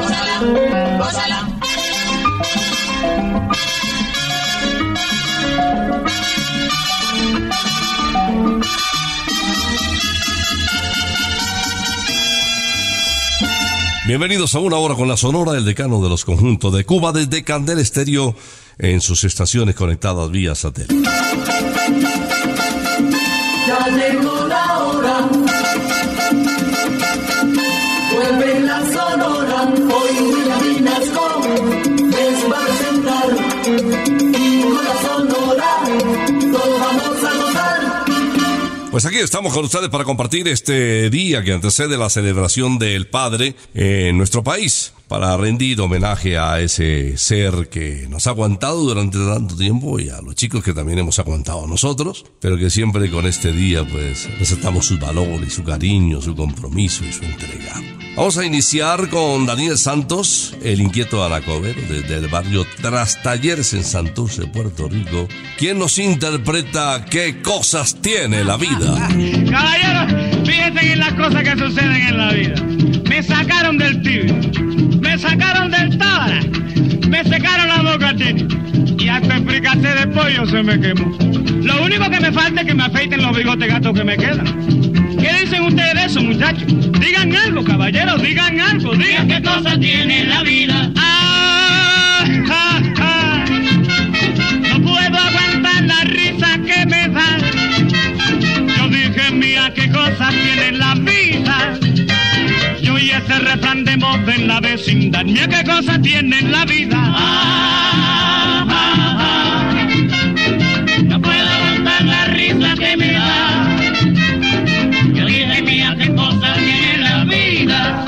Gózala. Gózala. Gózala. Bienvenidos a una hora con la sonora del decano de los conjuntos de Cuba desde Candel Estéreo en sus estaciones conectadas vía satélite. Pues aquí estamos con ustedes para compartir este día que antecede la celebración del Padre en nuestro país, para rendir homenaje a ese ser que nos ha aguantado durante tanto tiempo y a los chicos que también hemos aguantado nosotros, pero que siempre con este día pues resaltamos sus valores, su cariño, su compromiso y su entrega. Vamos a iniciar con Daniel Santos, el inquieto anacobero desde el barrio Trastalleres en Santurce, Puerto Rico, quien nos interpreta qué cosas tiene la vida. Caballero, fíjense en las cosas que suceden en la vida. Me sacaron del tibio, me sacaron del tábara, me secaron la boca tini, y hasta el fricate de pollo se me quemó. Lo único que me falta es que me afeiten los bigotes gatos que me quedan. ¿Qué dicen ustedes de eso, muchachos? Digan algo, caballeros, digan algo, digan qué cosa tiene la vida. Ah, ah, ah. No puedo aguantar la risa que me da. Yo mira qué cosas tiene la vida. ese refrán de moda en la vecindad. Mira qué cosa tiene en la vida. Ah, ah. No puedo aguantar la risa que me da. Yo dije, mía, qué cosas tiene la vida.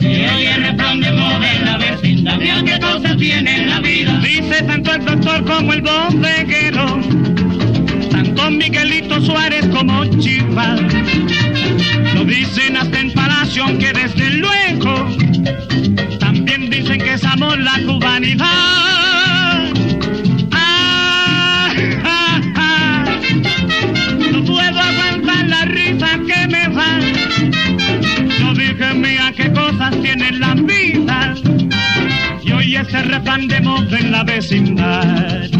Y hoy el refrán de moda en la vecindad. Mira qué cosas tiene la vida. Dice tanto el doctor como el tanto Miguelito Suárez como Chivas. Lo dicen hasta en Palacio, aunque desde luego también dicen que somos la cubanidad. Ah, ah, ah. No puedo aguantar la risa que me da. Yo dije, mira qué cosas tienen la vida. Y hoy ese refrán de moda en la vecindad.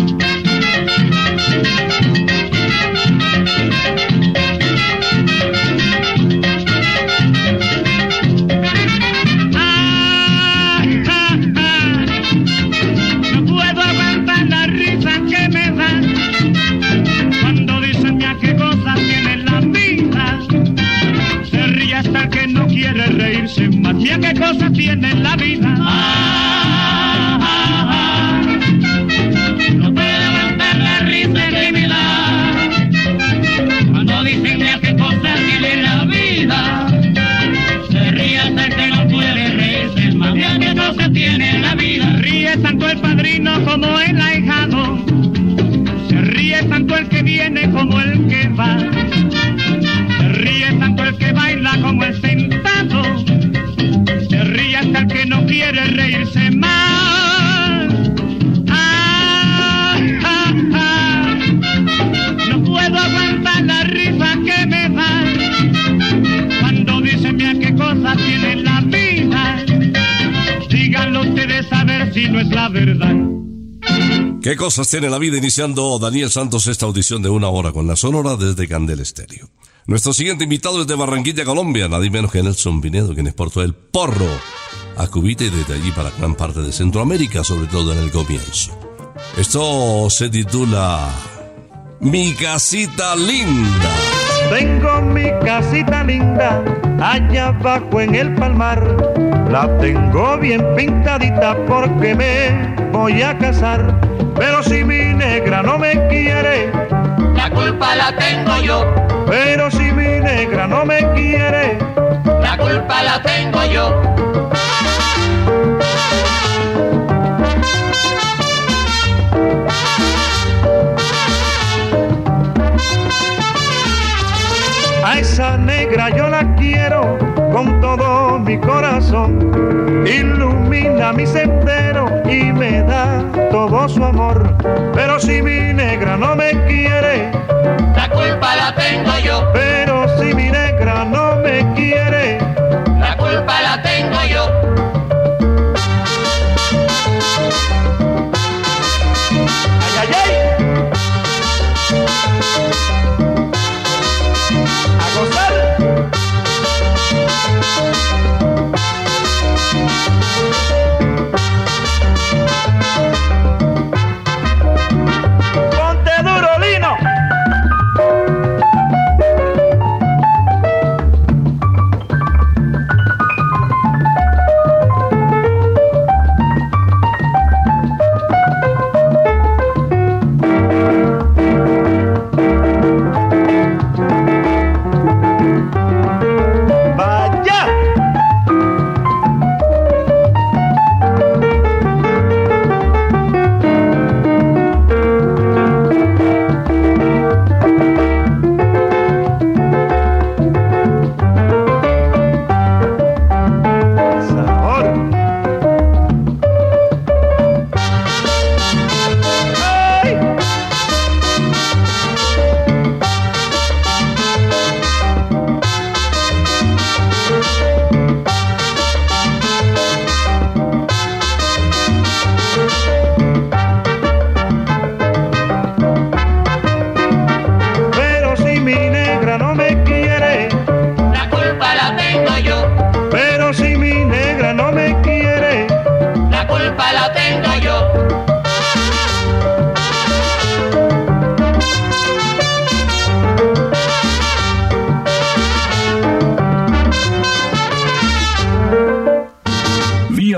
El padrino como el ahijado. Se ríe tanto el que viene como el que va. Es la verdad. ¿Qué cosas tiene la vida iniciando Daniel Santos esta audición de una hora con la Sonora desde Candel Estéreo? Nuestro siguiente invitado es de Barranquilla, Colombia, nadie menos que Nelson Pinedo, quien exportó el porro a Cubita y desde allí para gran parte de Centroamérica, sobre todo en el comienzo. Esto se titula Mi casita linda. Tengo mi casita linda allá abajo en el palmar. La tengo bien pintadita porque me voy a casar. Pero si mi negra no me quiere, La culpa la tengo yo. pero si mi negra no me quiere, La culpa la tengo yo. a esa negra yo la quiero con todo mi corazón. Ilumina mi sendero y me da todo su amor. Pero si mi negra no me quiere, La culpa la tengo yo. pero si mi negra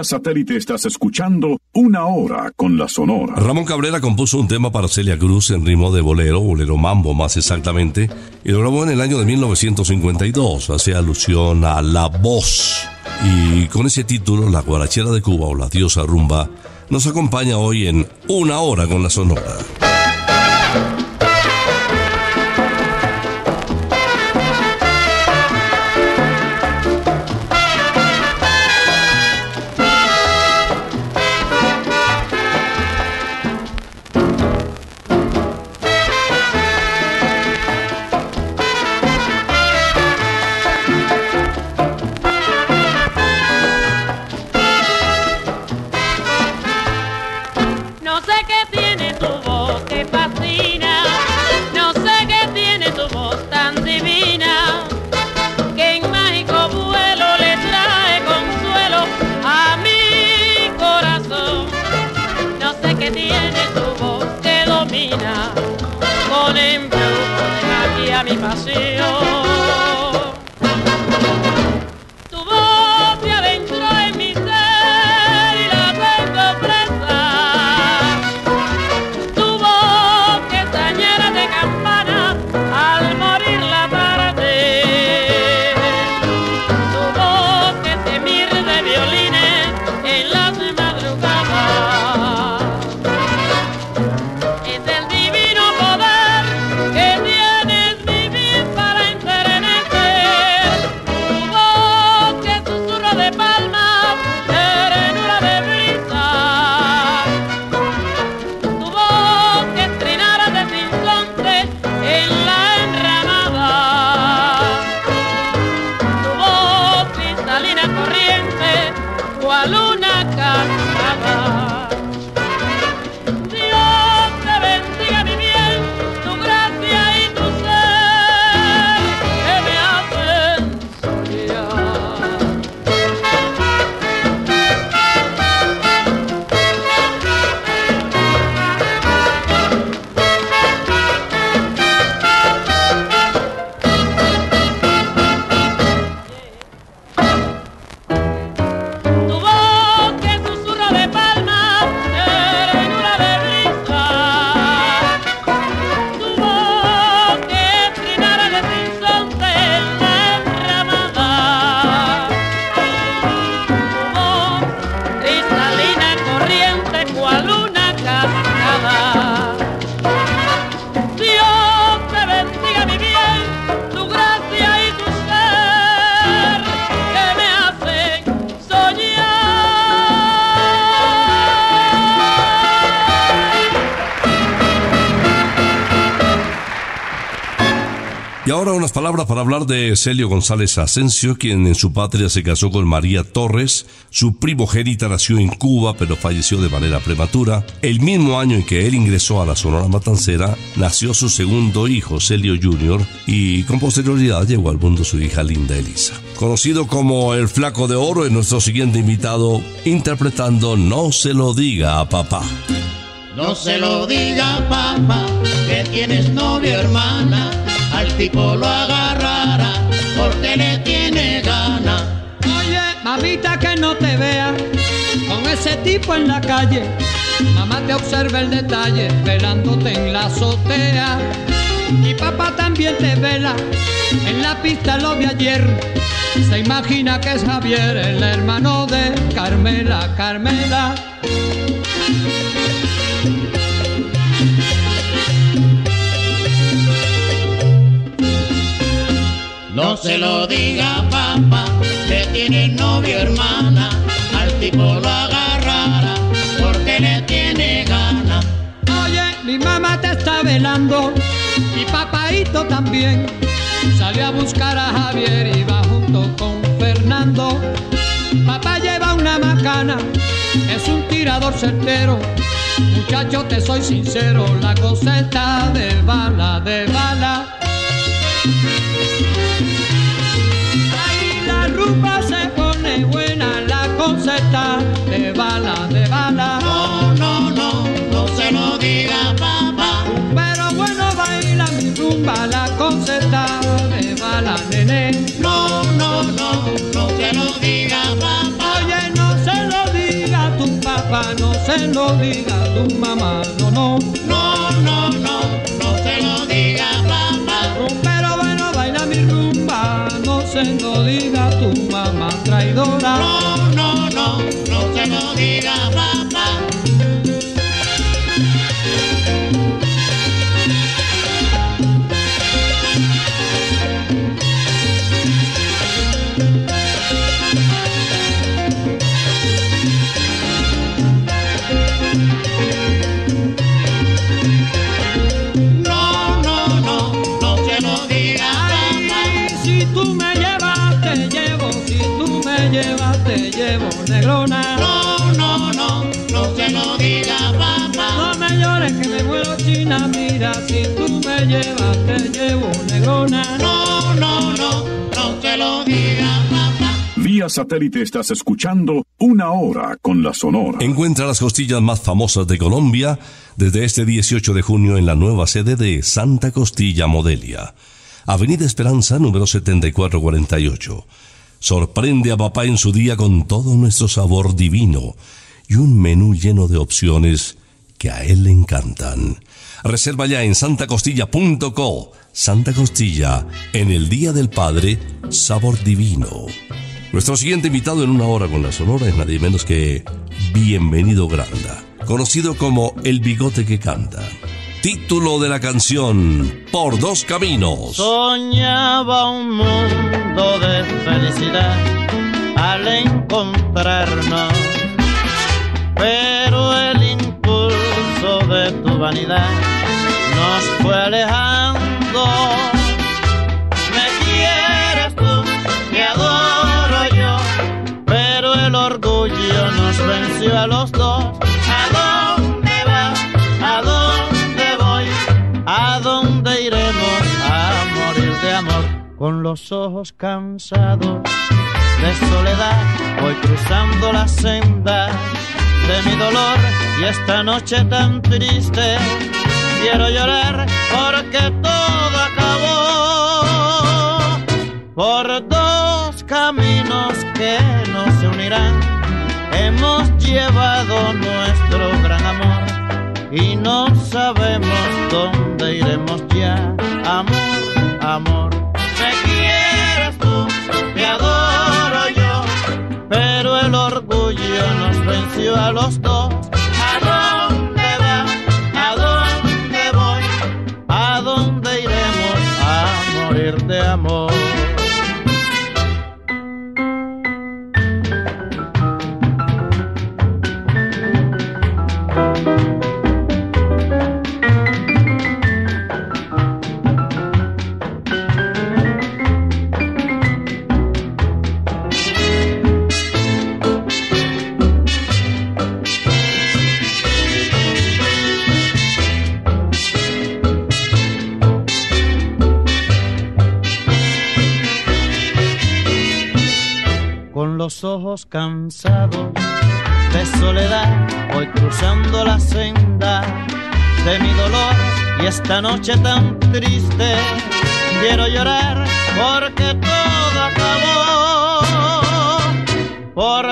satélite estás escuchando Una Hora con la Sonora. Ramón Cabrera compuso un tema para Celia Cruz en ritmo de bolero, bolero mambo más exactamente, y lo grabó en el año de 1952. Hace alusión a la voz. Y con ese título, La Guarachera de Cuba o La Diosa Rumba nos acompaña hoy en Una Hora con la Sonora. Y ahora unas palabras para hablar de Celio González Asensio, quien en su patria se casó con María Torres. Su primogénita nació en Cuba, pero falleció de manera prematura. El mismo año en que él ingresó a la Sonora Matancera, nació su segundo hijo, Celio Jr., y con posterioridad llegó al mundo su hija Linda Elisa. Conocido como el Flaco de Oro, es nuestro siguiente invitado, interpretando No se lo diga a papá. No se lo diga papá que tienes novia hermana, al tipo lo agarrará porque le tiene gana. Oye, mamita que no te vea con ese tipo en la calle. Mamá te observa el detalle velándote en la azotea. Y papá también te vela en la pista lo vi ayer. Se imagina que es Javier, el hermano de Carmela, Carmela. No se lo diga papá que tiene novia hermana, al tipo lo agarrará porque le tiene gana. Oye, mi mamá te está velando y papaito también. Salió a buscar a Javier y va junto con Fernando. Papá lleva una macana, es un tirador certero. Muchacho, te soy sincero, la cosa está de bala, de bala. Rumba se pone buena, la cosa está de bala, de bala. No, no, no, no se lo diga papá. Pero bueno, baila mi rumba, la cosa está de bala, nene. No, no, no, no se lo diga papá. Oye, no se lo diga se lo diga a tu mamá, no, no. No, no, no, no se lo diga papá. Pero bueno, baila mi rumba, no se lo diga tu traidora. No, no, no, no se lo diga llevas, te llevo, negrona. No, no, no, no se lo diga papá. Vía satélite estás escuchando Una Hora con la Sonora. Encuentra las costillas más famosas de Colombia desde este 18 de junio en la nueva sede de Santa Costilla Modelia. Avenida Esperanza, número 7448. Sorprende a papá en su día con todo nuestro sabor divino y un menú lleno de opciones que a él le encantan. Reserva ya en santacostilla.co. Santa Costilla, en el Día del Padre, sabor divino. Nuestro siguiente invitado en una hora con la Sonora es nadie menos que Bienvenido Granda, conocido como El Bigote que Canta. Título de la canción, Por dos caminos. Soñaba un mundo de felicidad al encontrarnos, pero el impulso de tu vanidad nos fue alejando. Me quieres tú, te adoro yo, pero el orgullo nos venció a los dos. ¿A dónde vas? ¿A dónde voy? ¿A dónde iremos a morir de amor? Con los ojos cansados de soledad, voy cruzando la senda de mi dolor y esta noche tan triste quiero llorar porque todo acabó por dos caminos que no se unirán. Hemos llevado nuestro gran amor y no sabemos dónde iremos ya. Amor, amor. Me quieres tú, te adoro yo, pero el orgullo nos venció a los dos. Ojos cansados de soledad, voy cruzando la senda de mi dolor y esta noche tan triste quiero llorar porque todo acabó por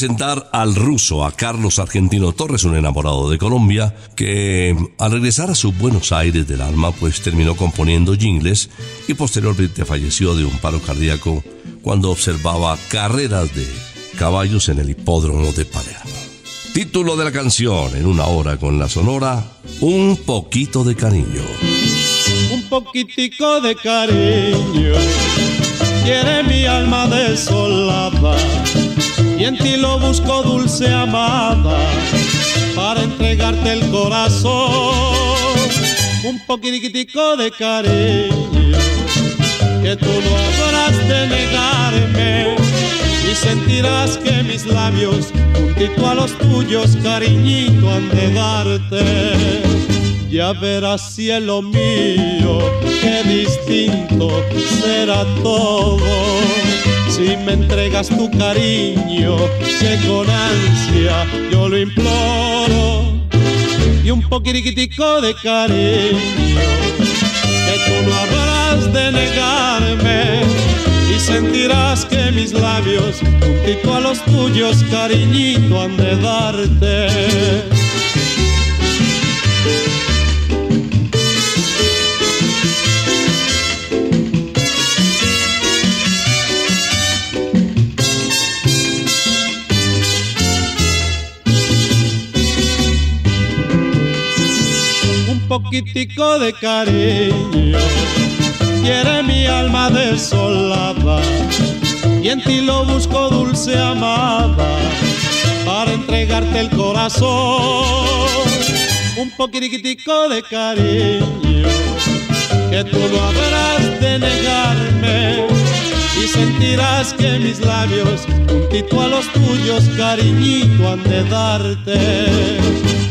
presentar al ruso, a Carlos Argentino Torres, un enamorado de Colombia, que al regresar a su Buenos Aires del alma, pues terminó componiendo jingles y posteriormente falleció de un paro cardíaco cuando observaba carreras de caballos en el hipódromo de Palermo. Título de la canción, en una hora con la sonora, Un poquito de cariño. un poquitico de cariño. Quiere mi alma desolada y en ti lo busco dulce amada para entregarte el corazón. un poquitico de cariño, que tú no habrás de negarme y sentirás que mis labios juntito a los tuyos, cariñito, han de darte. Ya verás cielo mío, qué distinto será todo. Si me entregas tu cariño, que con ansia yo lo imploro. Y un poquitico de cariño, que tú no habrás de negarme. Y sentirás que mis labios, juntito a los tuyos, cariñito, han de darte. Poquitico de cariño, quiere mi alma desolada, y en ti lo busco dulce amada, para entregarte el corazón, un poquitico de cariño, que tú no habrás de negarme, y sentirás que mis labios, juntito a los tuyos, cariñito, han de darte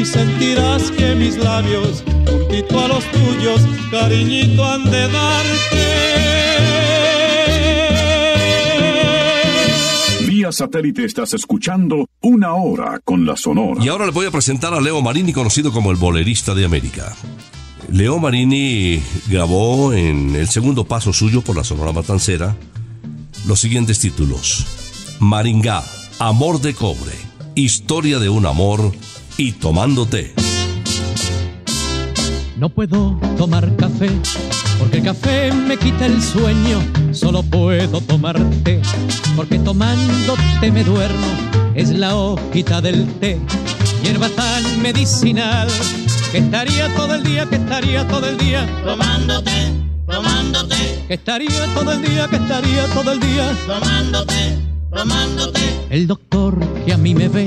y sentirás que mis labios, juntito a los tuyos, cariñito han de darte. Vía satélite estás escuchando una hora con la Sonora. Y ahora le voy a presentar a Leo Marini, conocido como el bolerista de América. Leo Marini grabó en el segundo paso suyo por la Sonora Matancera los siguientes títulos. Maringá, Amor de Cobre, Historia de un Amor y tomándote. No puedo tomar café porque el café me quita el sueño. Solo puedo tomar té porque tomándote me duermo. Es la hojita del té, hierba tan medicinal que estaría todo el día, que estaría todo el día tomándote, tomándote. Que estaría todo el día, que estaría todo el día tomándote, tomándote. El doctor que a mí me ve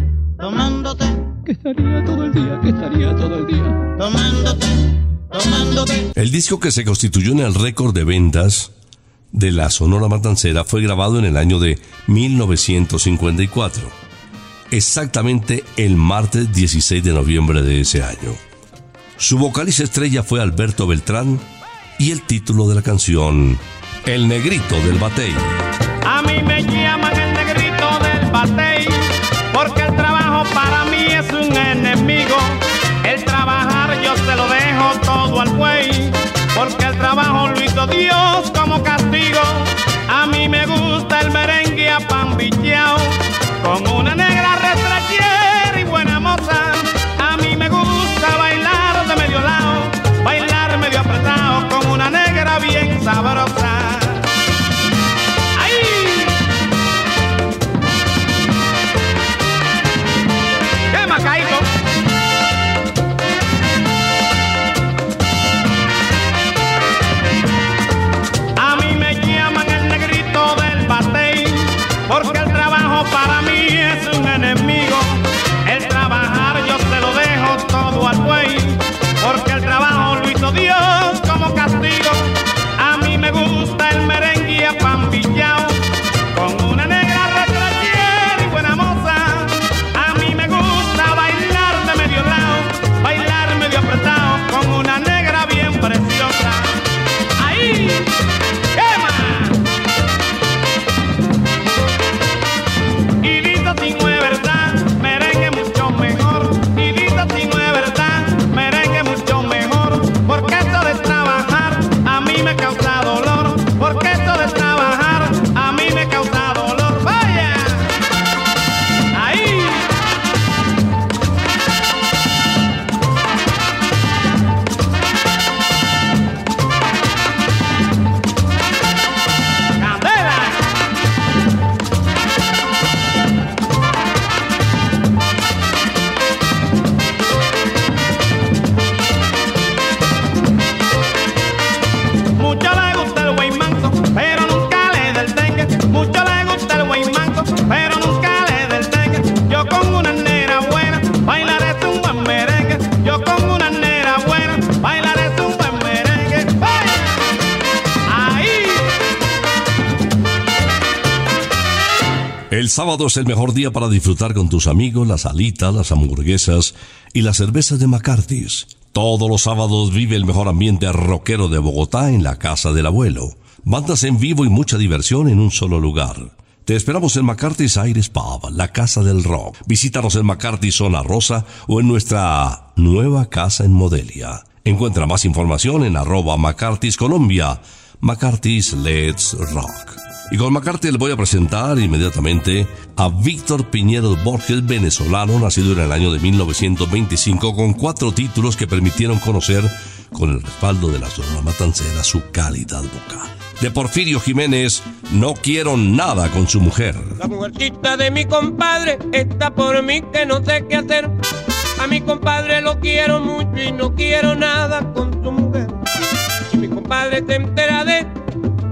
tomándote. Que estaría todo el día, que estaría todo el día tomándote, tomándote. El disco que se constituyó en el récord de ventas de la Sonora Matancera fue grabado en el año de 1954, exactamente el martes 16 de noviembre de ese año. Su vocalista estrella fue Alberto Beltrán y el título de la canción, El Negrito del Batey. A mí me llaman el es un enemigo. El trabajar yo se lo dejo todo al buey, porque el trabajo lo hizo Dios como castigo. A mí me gusta el merengue sábado es el mejor día para disfrutar con tus amigos las alitas, las hamburguesas y las cervezas de McCarthy's. Todos los sábados vive el mejor ambiente rockero de Bogotá en la casa del abuelo. Bandas en vivo y mucha diversión en un solo lugar. Te esperamos en McCarthy's Aires Pub, la casa del rock. Visítanos en McCarthy Zona Rosa o en nuestra nueva casa en Modelia. Encuentra más información en arroba McCarthy's Colombia. McCarthy's Let's Rock. Y con McCarthy le voy a presentar inmediatamente a Víctor Piñero Borges, venezolano, nacido en el año de 1925, con cuatro títulos que permitieron conocer, con el respaldo de la Sonora Matancera, su calidad vocal. De Porfirio Jiménez, No quiero nada con su mujer. La mujercita de mi compadre está por mí que no sé qué hacer. A mi compadre lo quiero mucho y no quiero nada con su mujer. Si mi compadre se entera de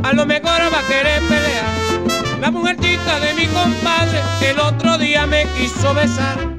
a lo mejor va a querer pelear. La mujercita de mi compadre el otro día me quiso besar.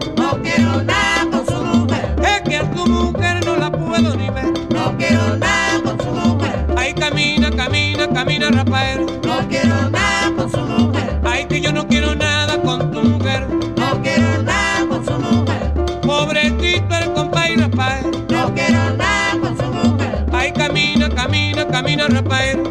No quiero nada con su mujer. Ay, que yo no quiero nada con tu mujer. No quiero nada con su mujer. Pobrecito el compadre Rafael. No quiero nada con su mujer. Ay, camina, camina, camina, Rafael.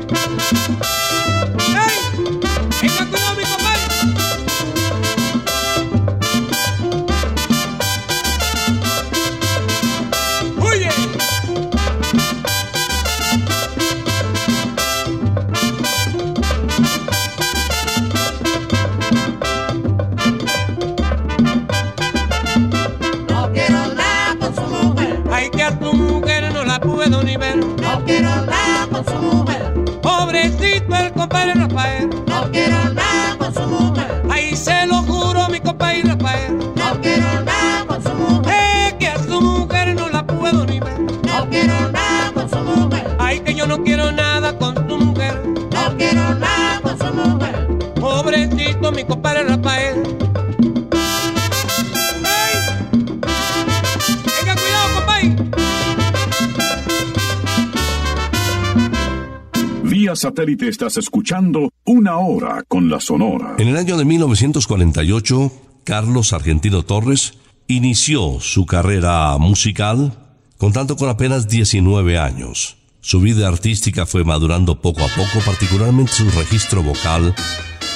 Satélite estás escuchando Una Hora con la Sonora. En el año de 1948, Carlos Argentino Torres inició su carrera musical contando con apenas 19 años. Su vida artística fue madurando poco a poco, particularmente su registro vocal,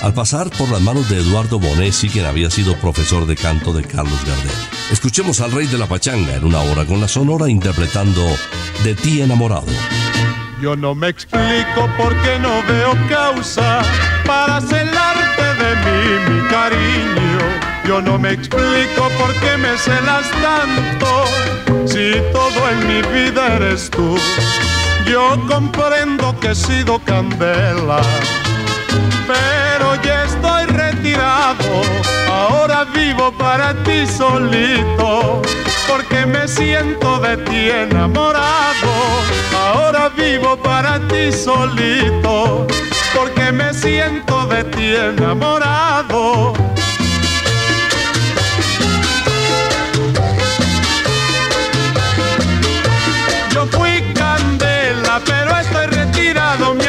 al pasar por las manos de Eduardo Bonesi, quien había sido profesor de canto de Carlos Gardel. Escuchemos al rey de la pachanga en una hora con la sonora interpretando De ti enamorado. Yo no me explico por qué no veo causa para celarte de mí, mi cariño. Yo no me explico por qué me celas tanto si todo en mi vida eres tú. Yo comprendo que he sido candela, pero ya Ahora vivo para ti solito, porque me siento de ti enamorado. Ahora vivo para ti solito, porque me siento de ti enamorado. Yo fui candela, pero estoy retirado, mi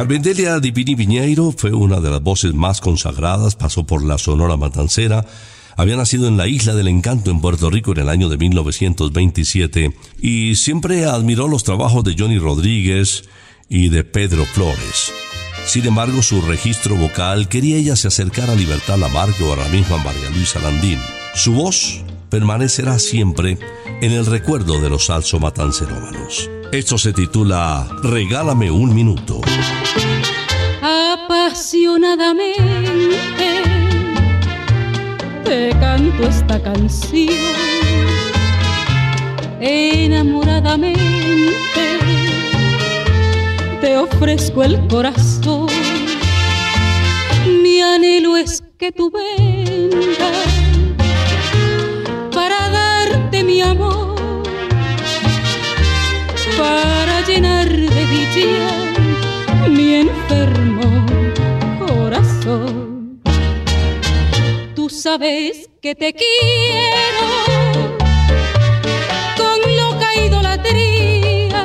Carmendelia Divini Piñeiro fue una de las voces más consagradas, pasó por la Sonora Matancera, había nacido en la Isla del Encanto en Puerto Rico en el año de 1927 y siempre admiró los trabajos de Johnny Rodríguez y de Pedro Flores. Sin embargo, su registro vocal quería ella se acercar a Libertad Lamarque o a la misma María Luisa Landín. Su voz permanecerá siempre en el recuerdo de los salso matancerómanos. Esto se titula Regálame un minuto. apasionadamente te canto esta canción. Enamoradamente te ofrezco el corazón. Mi anhelo es que tú vengas para darte mi amor para llenar de dicha mi enfermo corazón. Tú sabes que te quiero con loca idolatría.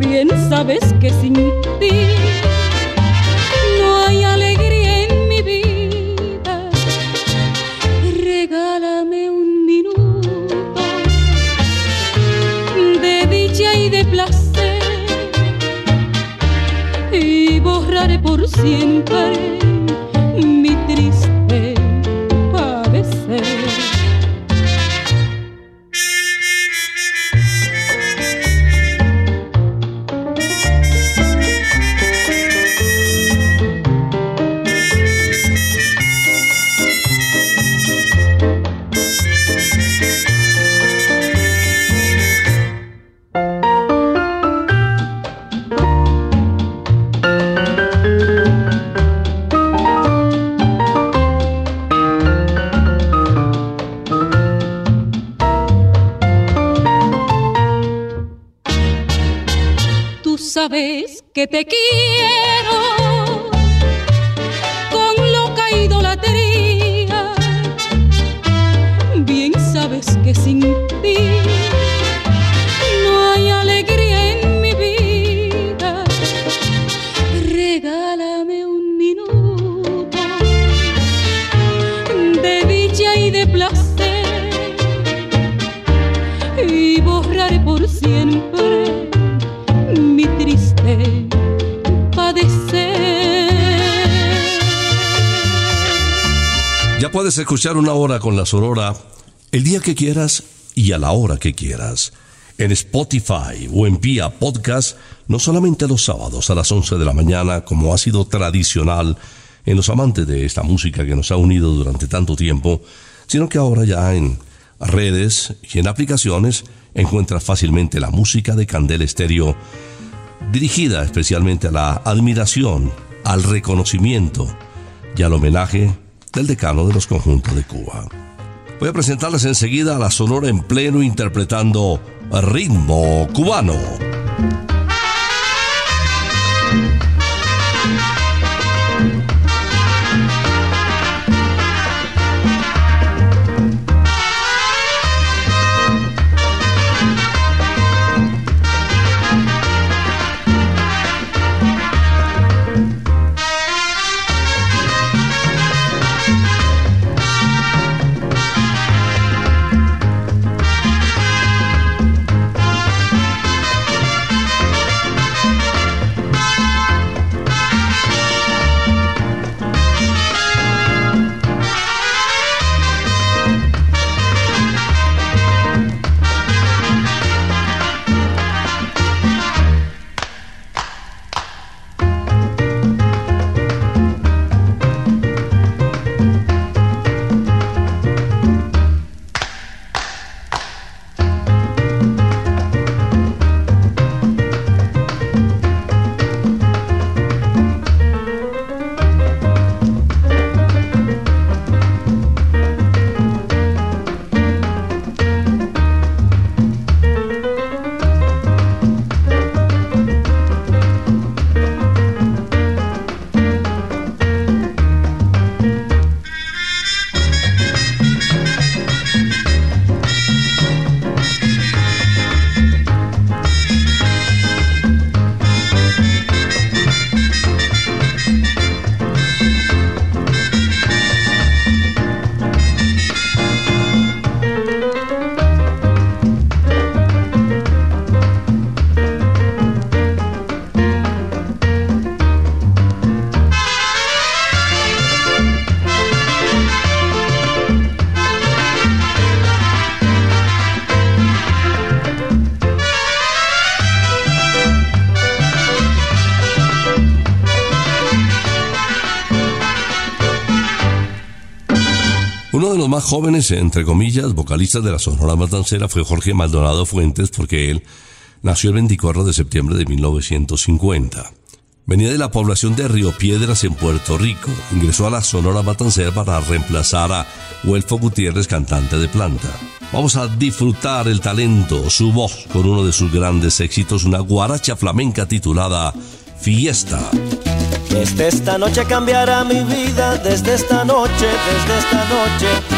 Bien sabes que sin ti siempre que te quiero con loca idolatría. Bien sabes que sin ti no hay alegría en mi vida. Regálame un minuto de dicha y de placer y borraré por siempre mi triste Puedes escuchar una hora con la Sonora el día que quieras y a la hora que quieras. En Spotify o en Vía Podcast, no solamente los sábados a las 11 de la mañana, como ha sido tradicional en los amantes de esta música que nos ha unido durante tanto tiempo, sino que ahora ya en redes y en aplicaciones encuentras fácilmente la música de Candel Estéreo, dirigida especialmente a la admiración, al reconocimiento y al homenaje del decano de los conjuntos de Cuba. Voy a presentarles enseguida a la Sonora en pleno interpretando ritmo cubano. Jóvenes, entre comillas, vocalistas de la Sonora Matancera fue Jorge Maldonado Fuentes porque él nació el 24 de septiembre de 1950. Venía de la población de Río Piedras en Puerto Rico. Ingresó a la Sonora Matancera para reemplazar a Huelfo Gutiérrez, cantante de planta. Vamos a disfrutar el talento, su voz, con uno de sus grandes éxitos, una guaracha flamenca titulada Fiesta. Desde esta noche cambiará mi vida, desde esta noche, desde esta noche.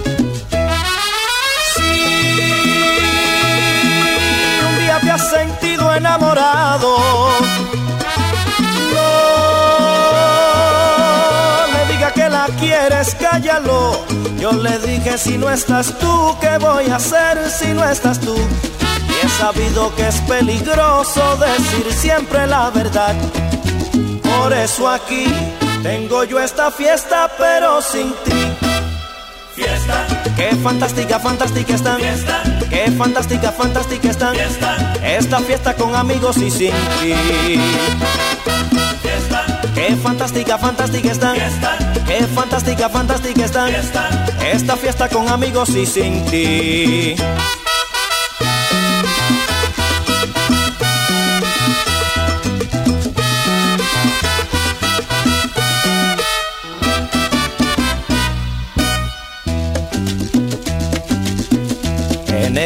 Sentido enamorado, no me diga que la quieres, cállalo. Yo le dije, si no estás tú, ¿qué voy a hacer si no estás tú? Y he sabido que es peligroso decir siempre la verdad. Por eso aquí tengo yo esta fiesta, pero sin ti. Fiesta, Qué fantástica, fantástica están. Qué fantástica, fantástica están. Esta fiesta con amigos y sin ti. Qué fantástica, fantástica están. Qué fantástica, fantástica están. Esta fiesta con amigos y sin ti.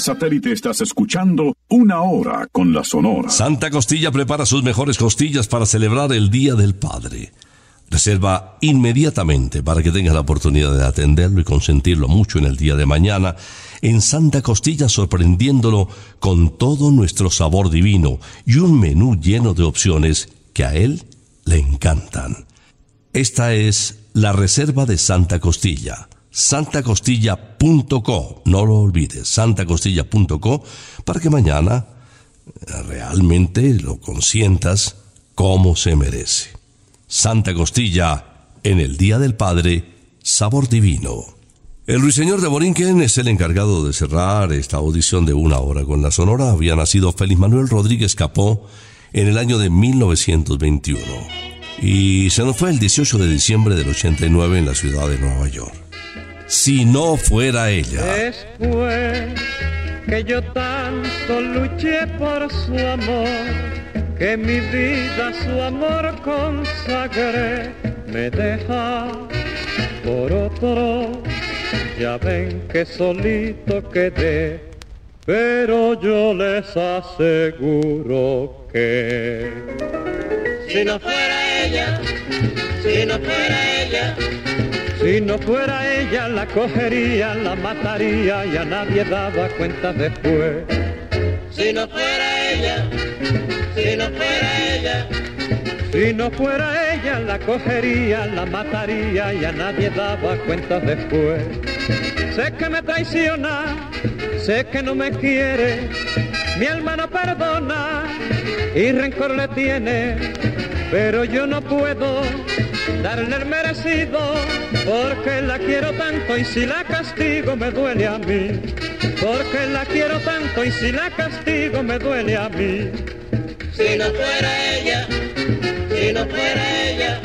Satélite estás escuchando Una Hora con la Sonora. Santa Costilla prepara sus mejores costillas para celebrar el Día del Padre. Reserva inmediatamente para que tengas la oportunidad de atenderlo y consentirlo mucho en el día de mañana en Santa Costilla sorprendiéndolo con todo nuestro sabor divino y un menú lleno de opciones que a él le encantan. Esta es la reserva de Santa Costilla. santacostilla.co, no lo olvides, santacostilla.co para que mañana eh, realmente lo consientas como se merece. Santa Costilla, en el Día del Padre, sabor divino. El ruiseñor de Borinquen es el encargado de cerrar esta audición de una hora con la Sonora. Había nacido Félix Manuel Rodríguez Capó en el año de 1921 y se nos fue el 18 de diciembre del 89 en la ciudad de Nueva York. Si no fuera ella. Después que yo tanto luché por su amor, que mi vida su amor consagré, me deja por otro. Ya ven que solito quedé, pero yo les aseguro que Si no fuera ella, si no fuera ella, si no fuera ella la cogería, la mataría y a nadie daba cuenta después. si no fuera ella, si no fuera ella, Si no fuera ella la cogería, la mataría y a nadie daba cuenta después. Sé que me traiciona, sé que no me quiere, mi alma no perdona y rencor le tiene, pero yo no puedo darle el merecido porque la quiero tanto y si la castigo me duele a mí, porque la quiero tanto y si la castigo me duele a mí. si no fuera ella, si no fuera ella,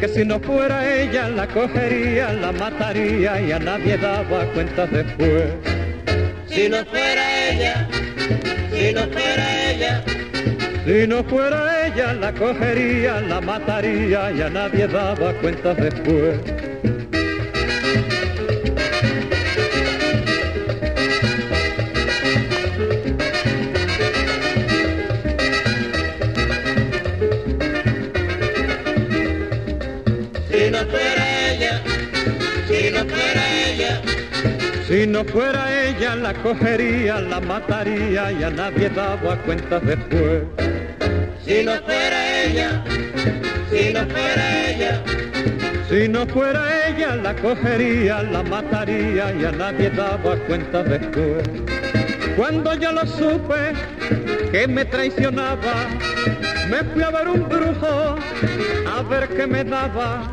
que si no fuera ella la cogería, la mataría y a nadie daba cuenta después. Si no fuera ella, si no fuera ella, Si no fuera ella, la cogería, la mataría y a nadie daba cuentas después. Si no fuera ella, la cogería, la mataría y a nadie daba cuentas después. si no fuera ella, si no fuera ella, Si no fuera ella, la cogería, la mataría y a nadie daba cuentas después. Cuando yo lo supe que me traicionaba, me fui a ver un brujo a ver qué me daba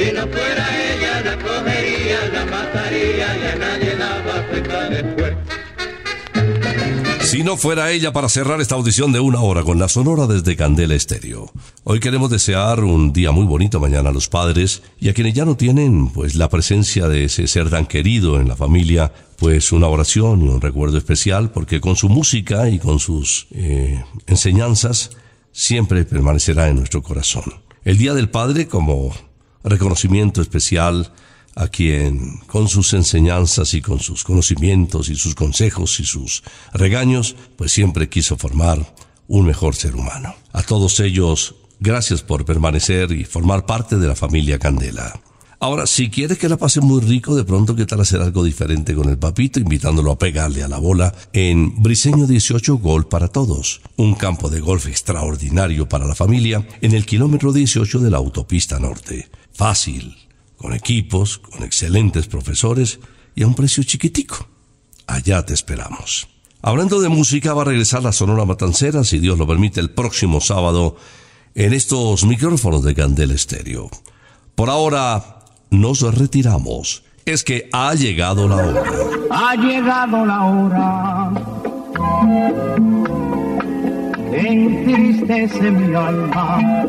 si no fuera ella, la cogería, la mataría y a nadie daba cuenta después. Si no fuera ella para cerrar esta audición de una hora con la Sonora desde Candela Estéreo. Hoy queremos desear un día muy bonito mañana a los padres y a quienes ya no tienen pues la presencia de ese ser tan querido en la familia, pues una oración y un recuerdo especial porque con su música y con sus eh, enseñanzas siempre permanecerá en nuestro corazón. El Día del Padre como reconocimiento especial a quien con sus enseñanzas y con sus conocimientos y sus consejos y sus regaños, pues siempre quiso formar un mejor ser humano. A todos ellos, gracias por permanecer y formar parte de la familia Candela. Ahora, si quieres que la pase muy rico, de pronto, ¿qué tal hacer algo diferente con el papito, invitándolo a pegarle a la bola en Briseño 18 Gol para Todos? Un campo de golf extraordinario para la familia en el kilómetro 18 de la autopista norte. Fácil, con equipos, con excelentes profesores y a un precio chiquitico. Allá te esperamos. Hablando de música, va a regresar la Sonora Matancera, si Dios lo permite, el próximo sábado en estos micrófonos de Candel Estéreo. Por ahora, nos retiramos. Es que ha llegado la hora. Ha llegado la hora entristece mi alma.